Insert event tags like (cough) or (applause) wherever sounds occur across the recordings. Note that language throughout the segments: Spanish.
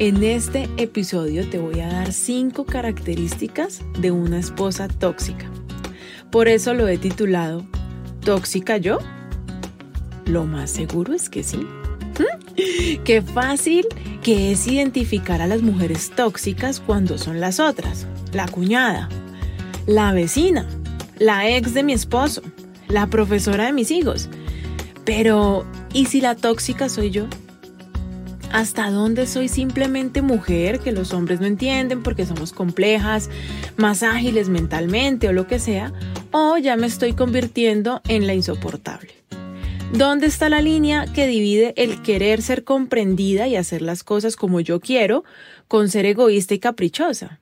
En este episodio te voy a dar cinco características de una esposa tóxica. Por eso lo he titulado ¿Tóxica yo? Lo más seguro es que sí. (laughs) Qué fácil que es identificar a las mujeres tóxicas cuando son las otras. La cuñada, la vecina, la ex de mi esposo, la profesora de mis hijos. Pero, ¿y si la tóxica soy yo? Hasta dónde soy simplemente mujer que los hombres no entienden porque somos complejas, más ágiles mentalmente o lo que sea, o ya me estoy convirtiendo en la insoportable. ¿Dónde está la línea que divide el querer ser comprendida y hacer las cosas como yo quiero con ser egoísta y caprichosa?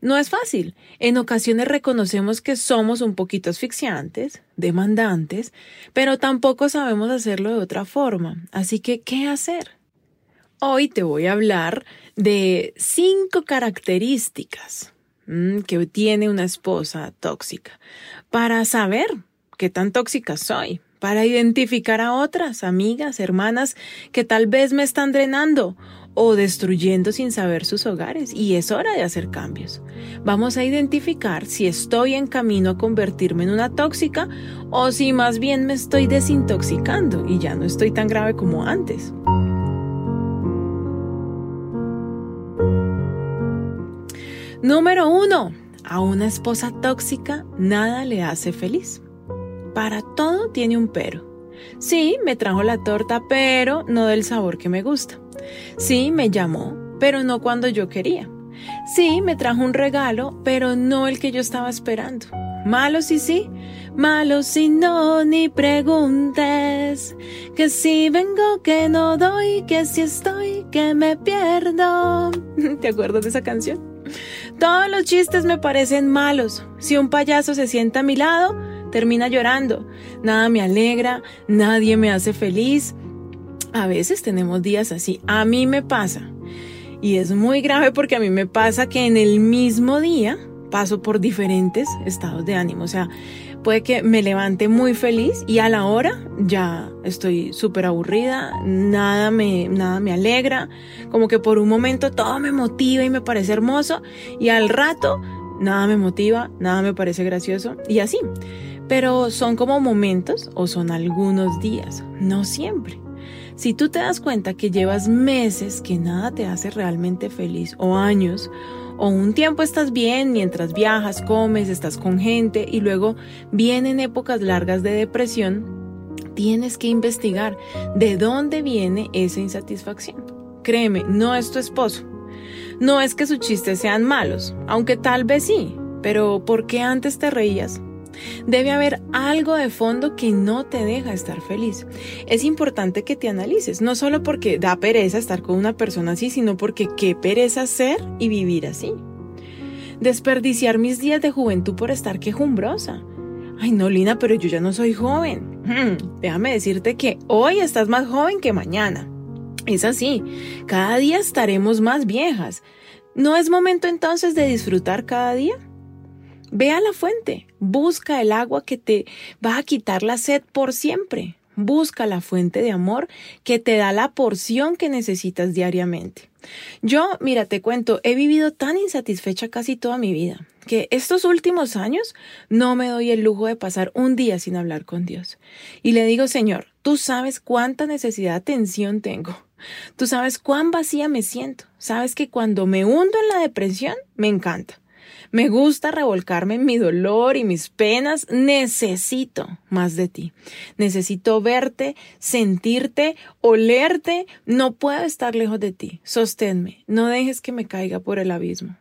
No es fácil. En ocasiones reconocemos que somos un poquito asfixiantes, demandantes, pero tampoco sabemos hacerlo de otra forma. Así que, ¿qué hacer? Hoy te voy a hablar de cinco características mm, que tiene una esposa tóxica para saber qué tan tóxica soy, para identificar a otras amigas, hermanas que tal vez me están drenando o destruyendo sin saber sus hogares y es hora de hacer cambios. Vamos a identificar si estoy en camino a convertirme en una tóxica o si más bien me estoy desintoxicando y ya no estoy tan grave como antes. Número uno, a una esposa tóxica nada le hace feliz. Para todo tiene un pero. Sí, me trajo la torta, pero no del sabor que me gusta. Sí, me llamó, pero no cuando yo quería. Sí, me trajo un regalo, pero no el que yo estaba esperando. Malo sí, sí, malo si no, ni preguntes. Que si vengo, que no doy, que si estoy, que me pierdo. (laughs) ¿Te acuerdas de esa canción? Todos los chistes me parecen malos. Si un payaso se sienta a mi lado, termina llorando. Nada me alegra, nadie me hace feliz. A veces tenemos días así. A mí me pasa. Y es muy grave porque a mí me pasa que en el mismo día paso por diferentes estados de ánimo. O sea, puede que me levante muy feliz y a la hora ya estoy súper aburrida, nada me, nada me alegra, como que por un momento todo me motiva y me parece hermoso y al rato nada me motiva, nada me parece gracioso y así. Pero son como momentos o son algunos días, no siempre. Si tú te das cuenta que llevas meses que nada te hace realmente feliz o años, o un tiempo estás bien mientras viajas, comes, estás con gente y luego vienen épocas largas de depresión, tienes que investigar de dónde viene esa insatisfacción. Créeme, no es tu esposo. No es que sus chistes sean malos, aunque tal vez sí, pero ¿por qué antes te reías? Debe haber algo de fondo que no te deja estar feliz. Es importante que te analices, no solo porque da pereza estar con una persona así, sino porque qué pereza ser y vivir así. Desperdiciar mis días de juventud por estar quejumbrosa. Ay, no, Lina, pero yo ya no soy joven. Hmm, déjame decirte que hoy estás más joven que mañana. Es así, cada día estaremos más viejas. ¿No es momento entonces de disfrutar cada día? Ve a la fuente, busca el agua que te va a quitar la sed por siempre. Busca la fuente de amor que te da la porción que necesitas diariamente. Yo, mira, te cuento, he vivido tan insatisfecha casi toda mi vida que estos últimos años no me doy el lujo de pasar un día sin hablar con Dios. Y le digo, Señor, tú sabes cuánta necesidad de atención tengo. Tú sabes cuán vacía me siento. Sabes que cuando me hundo en la depresión, me encanta. Me gusta revolcarme en mi dolor y mis penas. Necesito más de ti. Necesito verte, sentirte, olerte. No puedo estar lejos de ti. Sosténme. No dejes que me caiga por el abismo.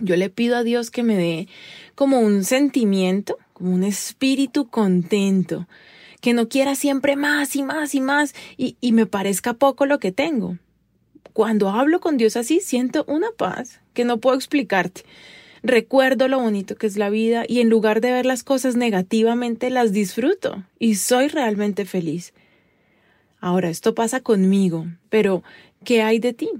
Yo le pido a Dios que me dé como un sentimiento, como un espíritu contento, que no quiera siempre más y más y más y, y me parezca poco lo que tengo. Cuando hablo con Dios así, siento una paz que no puedo explicarte. Recuerdo lo bonito que es la vida y en lugar de ver las cosas negativamente, las disfruto y soy realmente feliz. Ahora, esto pasa conmigo, pero ¿qué hay de ti?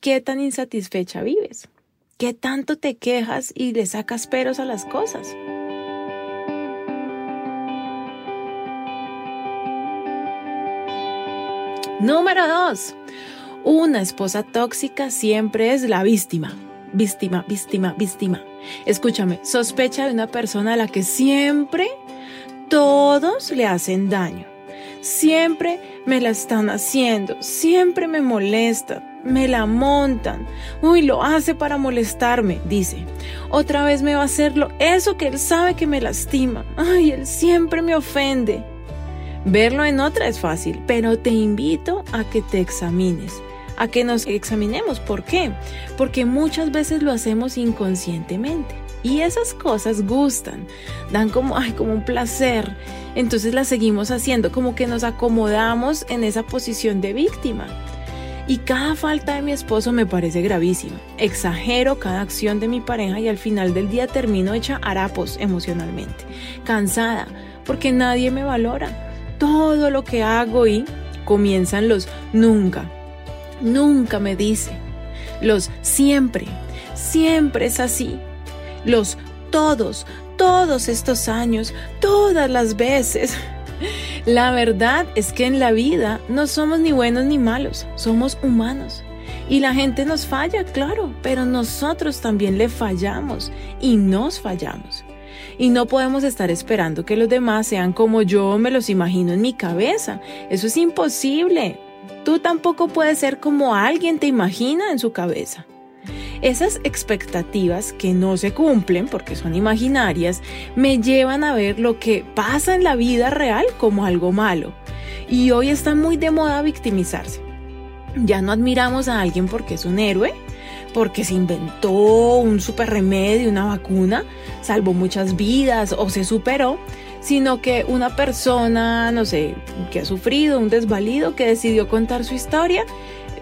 ¿Qué tan insatisfecha vives? ¿Qué tanto te quejas y le sacas peros a las cosas? Número 2. Una esposa tóxica siempre es la víctima. Víctima, víctima, víctima. Escúchame, sospecha de una persona a la que siempre todos le hacen daño. Siempre me la están haciendo, siempre me molesta, me la montan. Uy, lo hace para molestarme, dice. Otra vez me va a hacerlo, eso que él sabe que me lastima. Ay, él siempre me ofende. Verlo en otra es fácil, pero te invito a que te examines, a que nos examinemos. ¿Por qué? Porque muchas veces lo hacemos inconscientemente. Y esas cosas gustan, dan como, ay, como un placer. Entonces las seguimos haciendo, como que nos acomodamos en esa posición de víctima. Y cada falta de mi esposo me parece gravísima. Exagero cada acción de mi pareja y al final del día termino hecha harapos emocionalmente, cansada, porque nadie me valora todo lo que hago y comienzan los nunca, nunca me dice, los siempre, siempre es así, los todos, todos estos años, todas las veces. (laughs) La verdad es que en la vida no somos ni buenos ni malos, somos humanos. Y la gente nos falla, claro, pero nosotros también le fallamos y nos fallamos y no podemos estar esperando que los demás sean como yo me los imagino en mi cabeza. Eso es imposible. Tú tampoco puedes ser como alguien te imagina en su cabeza. Esas expectativas que no se cumplen porque son imaginarias me llevan a ver lo que pasa en la vida real como algo malo. Y hoy está muy de moda victimizarse. Ya no admiramos a alguien porque es un héroe, porque se inventó un super remedio, una vacuna, salvó muchas vidas o se superó, sino que una persona, no sé, que ha sufrido un desvalido, que decidió contar su historia.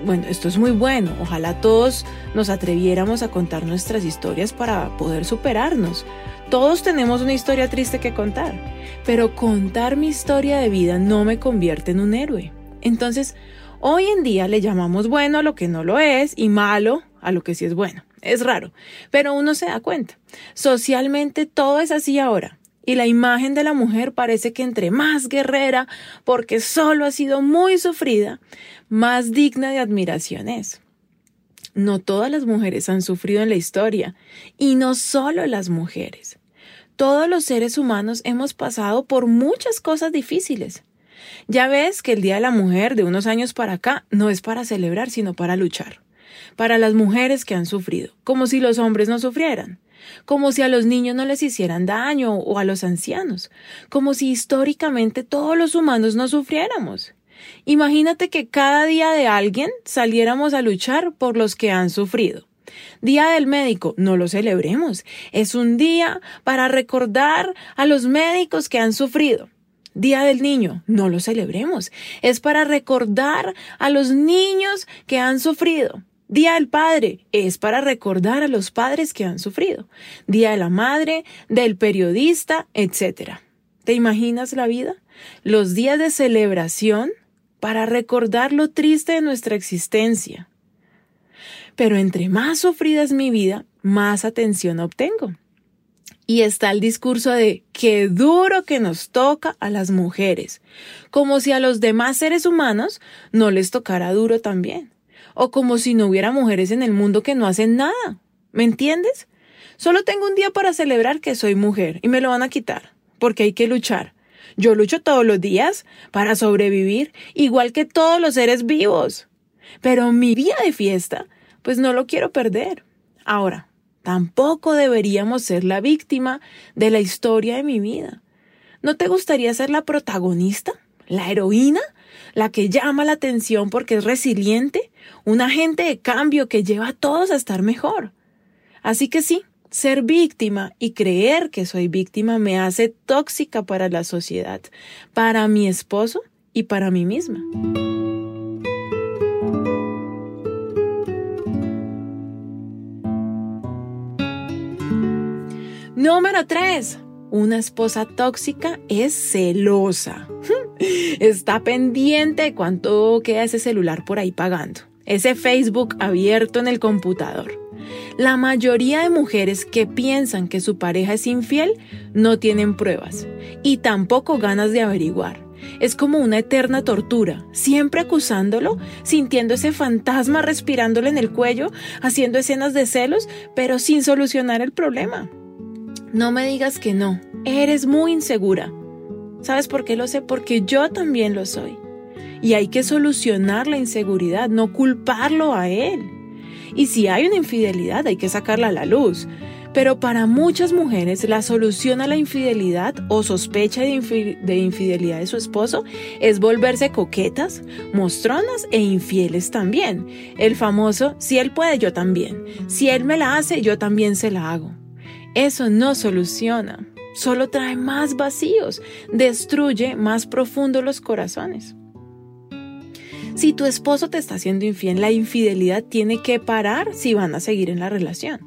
Bueno, esto es muy bueno. Ojalá todos nos atreviéramos a contar nuestras historias para poder superarnos. Todos tenemos una historia triste que contar, pero contar mi historia de vida no me convierte en un héroe. Entonces, hoy en día le llamamos bueno a lo que no lo es y malo a lo que sí es bueno. Es raro, pero uno se da cuenta. Socialmente todo es así ahora. Y la imagen de la mujer parece que entre más guerrera, porque solo ha sido muy sufrida, más digna de admiración es. No todas las mujeres han sufrido en la historia, y no solo las mujeres. Todos los seres humanos hemos pasado por muchas cosas difíciles. Ya ves que el Día de la Mujer de unos años para acá no es para celebrar, sino para luchar para las mujeres que han sufrido, como si los hombres no sufrieran, como si a los niños no les hicieran daño o a los ancianos, como si históricamente todos los humanos no sufriéramos. Imagínate que cada día de alguien saliéramos a luchar por los que han sufrido. Día del médico, no lo celebremos. Es un día para recordar a los médicos que han sufrido. Día del Niño, no lo celebremos. Es para recordar a los niños que han sufrido. Día del Padre es para recordar a los padres que han sufrido. Día de la Madre, del periodista, etc. ¿Te imaginas la vida? Los días de celebración para recordar lo triste de nuestra existencia. Pero entre más sufrida es mi vida, más atención obtengo. Y está el discurso de qué duro que nos toca a las mujeres, como si a los demás seres humanos no les tocara duro también o como si no hubiera mujeres en el mundo que no hacen nada. ¿Me entiendes? Solo tengo un día para celebrar que soy mujer y me lo van a quitar, porque hay que luchar. Yo lucho todos los días para sobrevivir, igual que todos los seres vivos. Pero mi día de fiesta, pues no lo quiero perder. Ahora, tampoco deberíamos ser la víctima de la historia de mi vida. ¿No te gustaría ser la protagonista? ¿La heroína? ¿La que llama la atención porque es resiliente? un agente de cambio que lleva a todos a estar mejor. Así que sí, Ser víctima y creer que soy víctima me hace tóxica para la sociedad, para mi esposo y para mí misma. Número 3. Una esposa tóxica es celosa. (laughs) Está pendiente de cuánto queda ese celular por ahí pagando, ese Facebook abierto en el computador. La mayoría de mujeres que piensan que su pareja es infiel no tienen pruebas y tampoco ganas de averiguar. Es como una eterna tortura, siempre acusándolo, sintiendo ese fantasma respirándole en el cuello, haciendo escenas de celos, pero sin solucionar el problema. No me digas que no, eres muy insegura. ¿Sabes por qué lo sé? Porque yo también lo soy. Y hay que solucionar la inseguridad, no culparlo a él. Y si hay una infidelidad, hay que sacarla a la luz. Pero para muchas mujeres la solución a la infidelidad o sospecha de, infidelidad de su esposo es volverse coquetas, mostronas e infieles también. El famoso, si él puede, yo también. Si él me la hace, yo también se la hago. Eso no soluciona, solo trae más vacíos, destruye más profundo los corazones. Si tu esposo te está haciendo infiel, la infidelidad tiene que parar si van a seguir en la relación.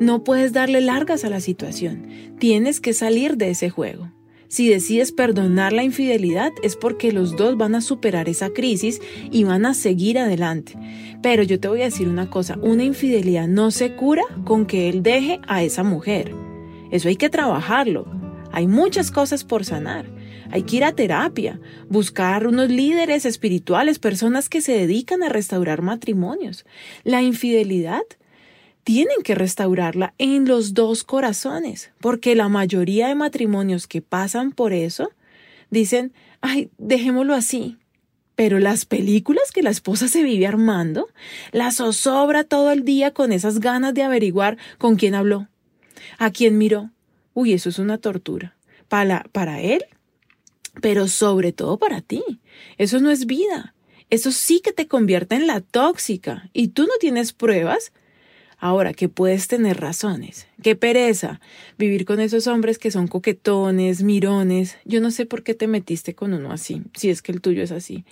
No puedes darle largas a la situación, tienes que salir de ese juego. Si decides perdonar la infidelidad es porque los dos van a superar esa crisis y van a seguir adelante. Pero yo te voy a decir una cosa, una infidelidad no se cura con que él deje a esa mujer. Eso hay que trabajarlo. Hay muchas cosas por sanar. Hay que ir a terapia, buscar unos líderes espirituales, personas que se dedican a restaurar matrimonios. La infidelidad tienen que restaurarla en los dos corazones, porque la mayoría de matrimonios que pasan por eso dicen, ay, dejémoslo así, pero las películas que la esposa se vive armando, la zozobra todo el día con esas ganas de averiguar con quién habló, a quién miró. Uy, eso es una tortura. Para, para él, pero sobre todo para ti. Eso no es vida. Eso sí que te convierte en la tóxica. Y tú no tienes pruebas. Ahora que puedes tener razones. Qué pereza vivir con esos hombres que son coquetones, mirones. Yo no sé por qué te metiste con uno así, si es que el tuyo es así.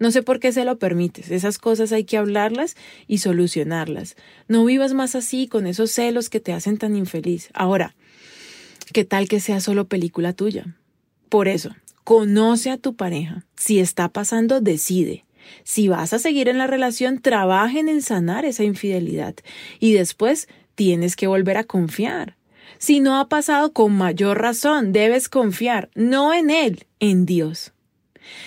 No sé por qué se lo permites. Esas cosas hay que hablarlas y solucionarlas. No vivas más así con esos celos que te hacen tan infeliz. Ahora, ¿qué tal que sea solo película tuya? Por eso, conoce a tu pareja. Si está pasando, decide. Si vas a seguir en la relación, trabajen en sanar esa infidelidad y después tienes que volver a confiar. Si no ha pasado con mayor razón, debes confiar, no en él, en Dios.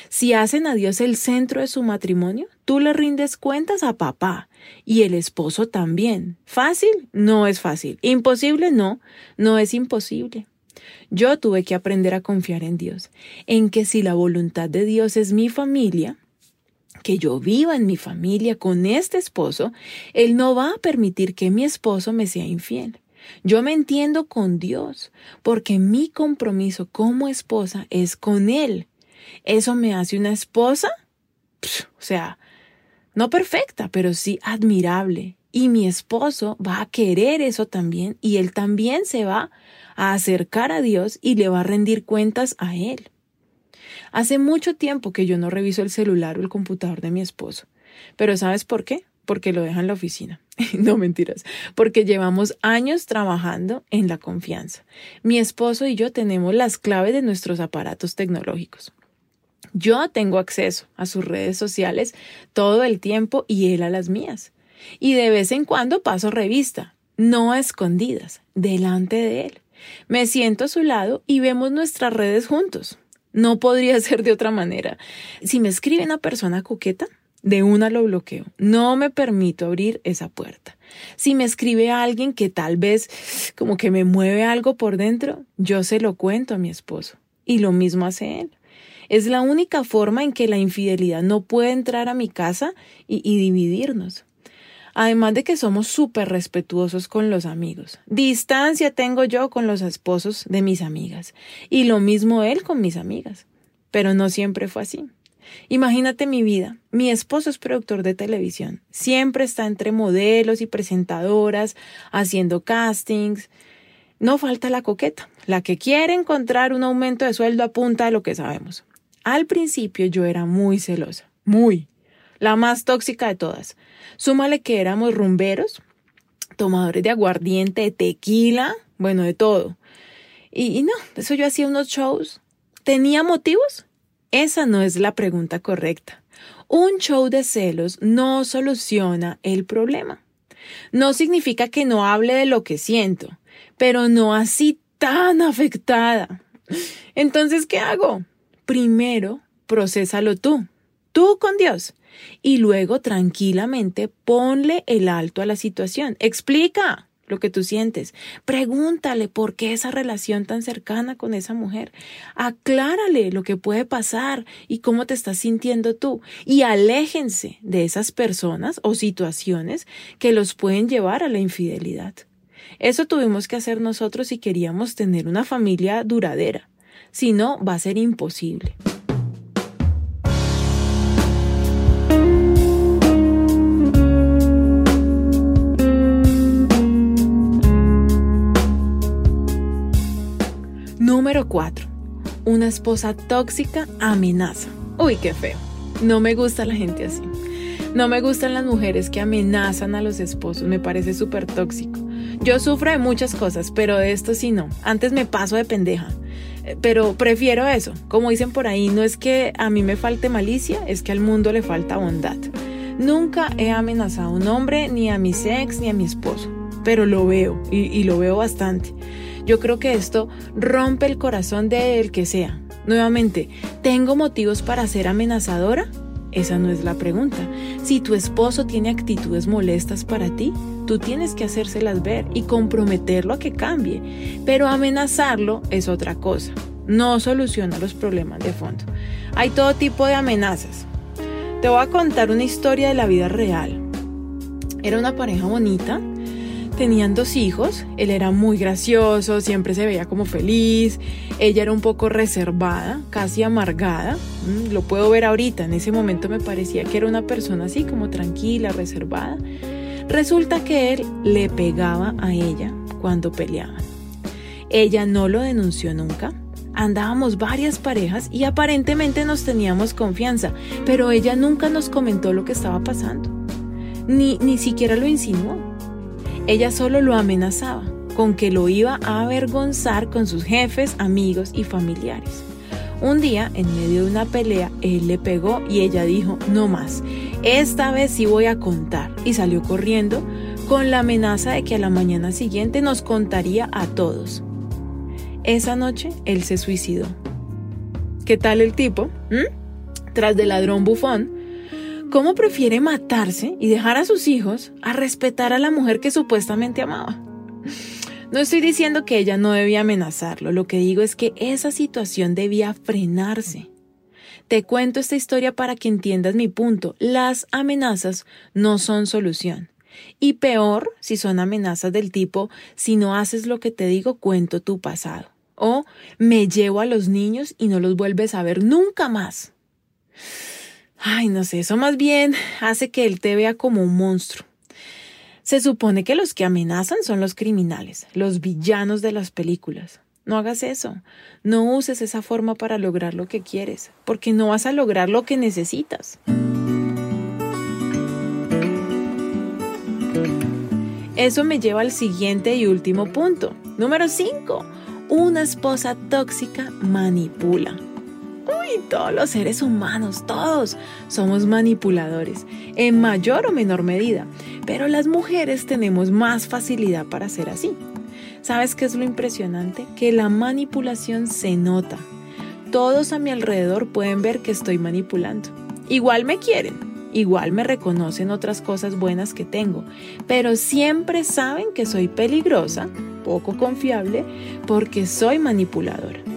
Si hacen a Dios el centro de su matrimonio, tú le rindes cuentas a papá y el esposo también. ¿Fácil? No es fácil. ¿Imposible? No, no es imposible. Yo tuve que aprender a confiar en Dios, en que si la voluntad de Dios es mi familia, que yo viva en mi familia con este esposo, Él no va a permitir que mi esposo me sea infiel. Yo me entiendo con Dios, porque mi compromiso como esposa es con Él. ¿Eso me hace una esposa? o sea, no perfecta, pero sí admirable. Y mi esposo va a querer eso también y él también se va a acercar a Dios y le va a rendir cuentas a Él. Hace mucho tiempo que yo no reviso el celular o el computador de mi esposo. Pero ¿sabes por qué? Porque lo deja en la oficina. (laughs) no mentiras, porque llevamos años trabajando en la confianza. Mi esposo y yo tenemos las claves de nuestros aparatos tecnológicos. Yo tengo acceso a sus redes sociales todo el tiempo y él a las mías. Y de vez en cuando paso revista, no a escondidas, delante de él. Me siento a su lado y vemos nuestras redes juntos. No podría (laughs) ser de otra manera. Si me escribe una persona coqueta, de una lo bloqueo. No me permito abrir esa puerta. Si me escribe alguien que tal vez como que me mueve algo por dentro, yo se lo cuento a mi esposo. Y lo mismo hace él. Es la única forma en que la infidelidad no puede entrar a mi casa y, dividirnos. Además de que somos súper respetuosos con los amigos. Distancia tengo yo con los esposos de mis amigas. Y lo mismo él con mis amigas. Pero no siempre fue así. Imagínate mi vida. Mi esposo es productor de televisión. Siempre está entre modelos y presentadoras, haciendo castings. No falta la coqueta, la que quiere encontrar un aumento de sueldo a punta de lo que sabemos. Al principio yo era muy celosa, muy, la más tóxica de todas. Súmale que éramos rumberos, tomadores de aguardiente, de tequila, bueno, de todo. Y, no, eso yo hacía unos shows. ¿Tenía motivos? Esa no es la pregunta correcta. Un show de celos no soluciona el problema. No significa que no hable de lo que siento, pero no así tan afectada. Entonces, ¿qué hago? Primero, procésalo tú, tú con Dios, y luego tranquilamente ponle el alto a la situación. Explica lo que tú sientes. Pregúntale por qué esa relación tan cercana con esa mujer. Aclárale lo que puede pasar y cómo te estás sintiendo tú. Y aléjense de esas personas o situaciones que los pueden llevar a la infidelidad. Eso tuvimos que hacer nosotros si queríamos tener una familia duradera. Si no, va a ser imposible. 4. Una esposa tóxica amenaza. Uy, qué feo. No me gusta la gente así. No me gustan las mujeres que amenazan a los esposos. Me parece súper tóxico. Yo sufro de muchas cosas, pero de esto sí no. Antes me paso de pendeja. Eh, pero prefiero eso. Como dicen por ahí, no es que a mí me falte malicia, es que al mundo le falta bondad. Nunca he amenazado a un hombre, ni a mi ex, ni a mi esposo. Pero lo veo, y, y lo veo bastante. Yo creo que esto rompe el corazón del que sea. Nuevamente, ¿tengo motivos para ser amenazadora? Esa no es la pregunta. Si tu esposo tiene actitudes molestas para ti, tú tienes que hacérselas ver y comprometerlo a que cambie. Pero amenazarlo es otra cosa. No soluciona los problemas de fondo. Hay todo tipo de amenazas. Te voy a contar una historia de la vida real. Era una pareja bonita Tenían dos hijos, él era muy gracioso, siempre se veía como feliz, ella era un poco reservada, casi amargada, mm, lo puedo ver ahorita, en ese momento me parecía que era una persona así como tranquila, reservada. Resulta que él le pegaba a ella cuando peleaban. Ella no lo denunció nunca, andábamos varias parejas y aparentemente nos teníamos confianza, pero ella nunca nos comentó lo que estaba pasando, ni, ni siquiera lo insinuó. Ella solo lo amenazaba con que lo iba a avergonzar con sus jefes, amigos y familiares. Un día, en medio de una pelea, él le pegó y ella dijo, no más, esta vez sí voy a contar. Y salió corriendo con la amenaza de que a la mañana siguiente nos contaría a todos. Esa noche, él se suicidó. ¿Qué tal el tipo? ¿Mm? Tras del ladrón bufón, ¿Cómo prefiere matarse y dejar a sus hijos a respetar a la mujer que supuestamente amaba? No estoy diciendo que ella no debía amenazarlo, lo que digo es que esa situación debía frenarse. Te cuento esta historia para que entiendas mi punto. Las amenazas no son solución. Y peor si son amenazas del tipo, si no haces lo que te digo, cuento tu pasado. O me llevo a los niños y no los vuelves a ver nunca más. Ay, no sé, eso más bien hace que él te vea como un monstruo. Se supone que los que amenazan son los criminales, los villanos de las películas. No hagas eso. No uses esa forma para lograr lo que quieres, porque no vas a lograr lo que necesitas. Eso me lleva al siguiente y último punto. Número 5. Una esposa tóxica manipula. Uy, todos los seres humanos, todos somos manipuladores, en mayor o menor medida, pero las mujeres tenemos más facilidad para ser así. ¿Sabes qué es lo impresionante? Que la manipulación se nota. Todos a mi alrededor pueden ver que estoy manipulando. Igual me quieren, igual me reconocen otras cosas buenas que tengo, pero siempre saben que soy peligrosa, poco confiable, porque soy manipuladora.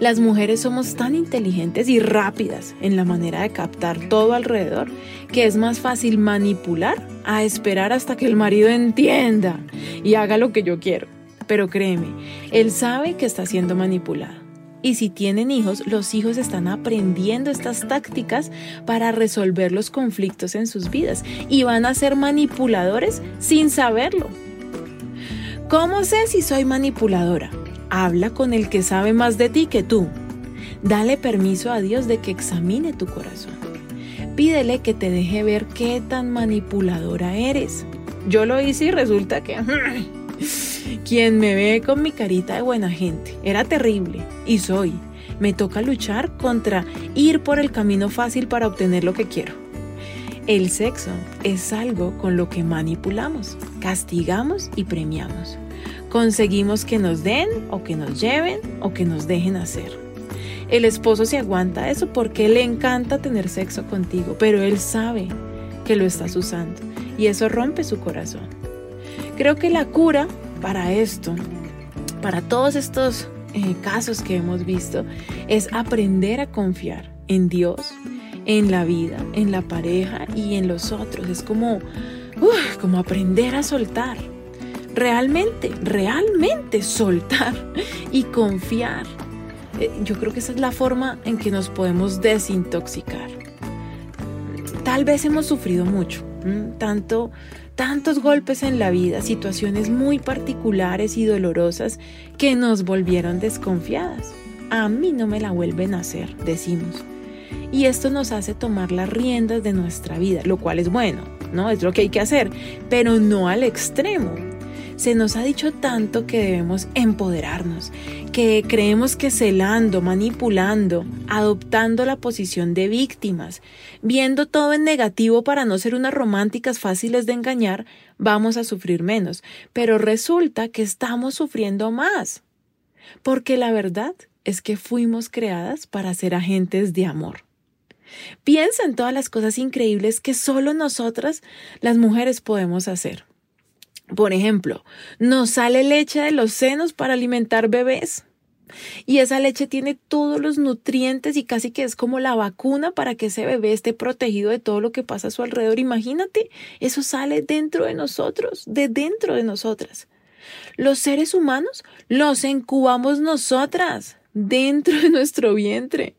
Las mujeres somos tan inteligentes y rápidas en la manera de captar todo alrededor que es más fácil manipular a esperar hasta que el marido entienda y haga lo que yo quiero. Pero créeme, él sabe que está siendo manipulado. Y si tienen hijos, los hijos están aprendiendo estas tácticas para resolver los conflictos en sus vidas y van a ser manipuladores sin saberlo. ¿Cómo sé si soy manipuladora? Habla con el que sabe más de ti que tú. Dale permiso a Dios de que examine tu corazón. Pídele que te deje ver qué tan manipuladora eres. Yo lo hice y resulta que... (laughs) Quien me ve con mi carita de buena gente. Era terrible. Y soy. Me toca luchar contra ir por el camino fácil para obtener lo que quiero. El sexo es algo con lo que manipulamos, castigamos y premiamos. Conseguimos que nos den o que nos lleven o que nos dejen hacer. El esposo se aguanta eso porque le encanta tener sexo contigo, pero él sabe que lo estás usando y eso rompe su corazón. Creo que la cura para esto, para todos estos eh, casos que hemos visto, es aprender a confiar en Dios, en la vida, en la pareja y en los otros. Es como, como aprender a soltar realmente, realmente soltar (laughs) y confiar. Eh, yo creo que esa es la forma en que nos podemos desintoxicar. Tal vez hemos sufrido mucho, tanto, tantos golpes en la vida, situaciones muy particulares y dolorosas que nos volvieron desconfiadas. A mí no me la vuelven a hacer, decimos. Y esto nos hace tomar las riendas de nuestra vida, lo cual es bueno, ¿no? Es lo que hay que hacer, pero no al extremo. Se nos ha dicho tanto que debemos empoderarnos, que creemos que celando, manipulando, adoptando la posición de víctimas, viendo todo en negativo para no ser unas románticas fáciles de engañar, vamos a sufrir menos. Pero resulta que estamos sufriendo más. Porque la verdad es que fuimos creadas para ser agentes de amor. Piensa en todas las cosas increíbles que solo nosotras, las mujeres, podemos hacer. Por ejemplo, nos sale leche de los senos para alimentar bebés. Y esa leche tiene todos los nutrientes y casi que es como la vacuna para que ese bebé esté protegido de todo lo que pasa a su alrededor. Imagínate, eso sale dentro de nosotros, de dentro de nosotras. Los seres humanos los incubamos nosotras, dentro de nuestro vientre.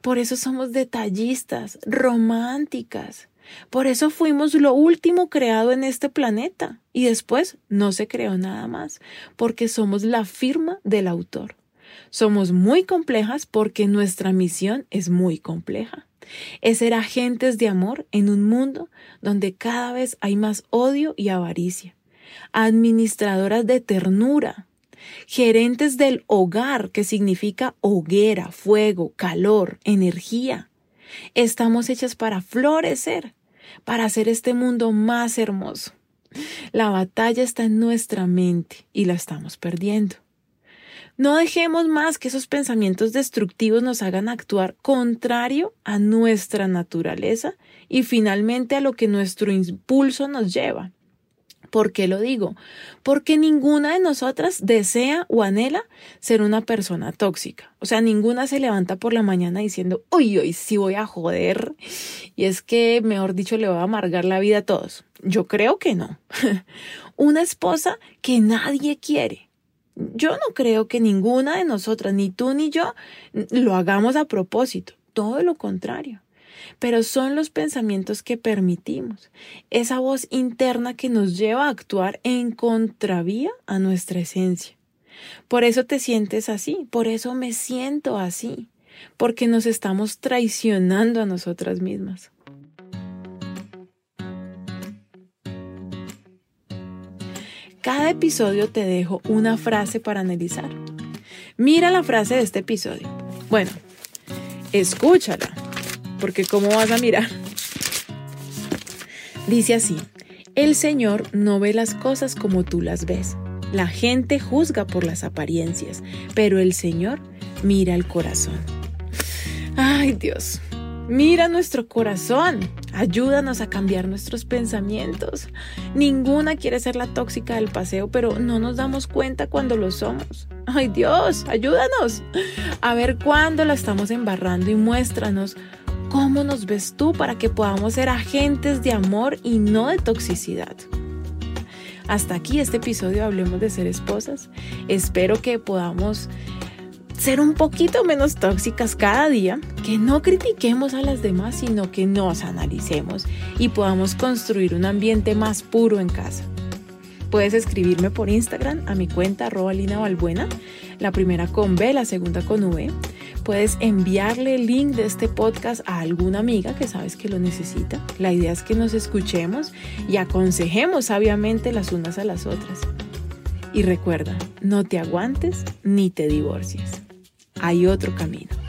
Por eso somos detallistas, románticas. Por eso fuimos lo último creado en este planeta y después no se creó nada más, porque somos la firma del autor. Somos muy complejas porque nuestra misión es muy compleja. Es ser agentes de amor en un mundo donde cada vez hay más odio y avaricia. Administradoras de ternura, gerentes del hogar, que significa hoguera, fuego, calor, energía. Estamos hechas para florecer, para hacer este mundo más hermoso. La batalla está en nuestra mente y la estamos perdiendo. No dejemos más que esos pensamientos destructivos nos hagan actuar contrario a nuestra naturaleza y finalmente a lo que nuestro impulso nos lleva. ¿Por qué lo digo? Porque ninguna de nosotras desea o anhela ser una persona tóxica. O sea, ninguna se levanta por la mañana diciendo, uy, hoy sí voy a joder. Y es que, mejor dicho, le voy a amargar la vida a todos. Yo creo que no. (laughs) una esposa que nadie quiere. Yo no creo que ninguna de nosotras, ni tú ni yo, lo hagamos a propósito. Todo lo contrario pero son los pensamientos que permitimos, esa voz interna que nos lleva a actuar en contravía a nuestra esencia. Por eso te sientes así, por eso me siento así, porque nos estamos traicionando a nosotras mismas. Cada episodio te dejo una frase para analizar. Mira la frase de este episodio. Bueno, escúchala porque ¿cómo vas a mirar? Dice así, el Señor no ve las cosas como tú las ves. La gente juzga por las apariencias, pero el Señor mira el corazón. Ay Dios, mira nuestro corazón. Ayúdanos a cambiar nuestros pensamientos. Ninguna quiere ser la tóxica del paseo, pero no nos damos cuenta cuando lo somos. Ay Dios, ayúdanos a ver cuándo la estamos embarrando y muéstranos ¿Cómo nos ves tú para que podamos ser agentes de amor y no de toxicidad? Hasta aquí este episodio Hablemos de ser esposas. Espero que podamos ser un poquito menos tóxicas cada día, que no critiquemos a las demás, sino que nos analicemos y podamos construir un ambiente más puro en casa. Puedes escribirme por Instagram a mi cuenta arroba Lina la primera con B, la segunda con V. Puedes enviarle el link de este podcast a alguna amiga que sabes que lo necesita. La idea es que nos escuchemos y aconsejemos sabiamente las unas a las otras. Y recuerda, no te aguantes ni te divorcies. Hay otro camino.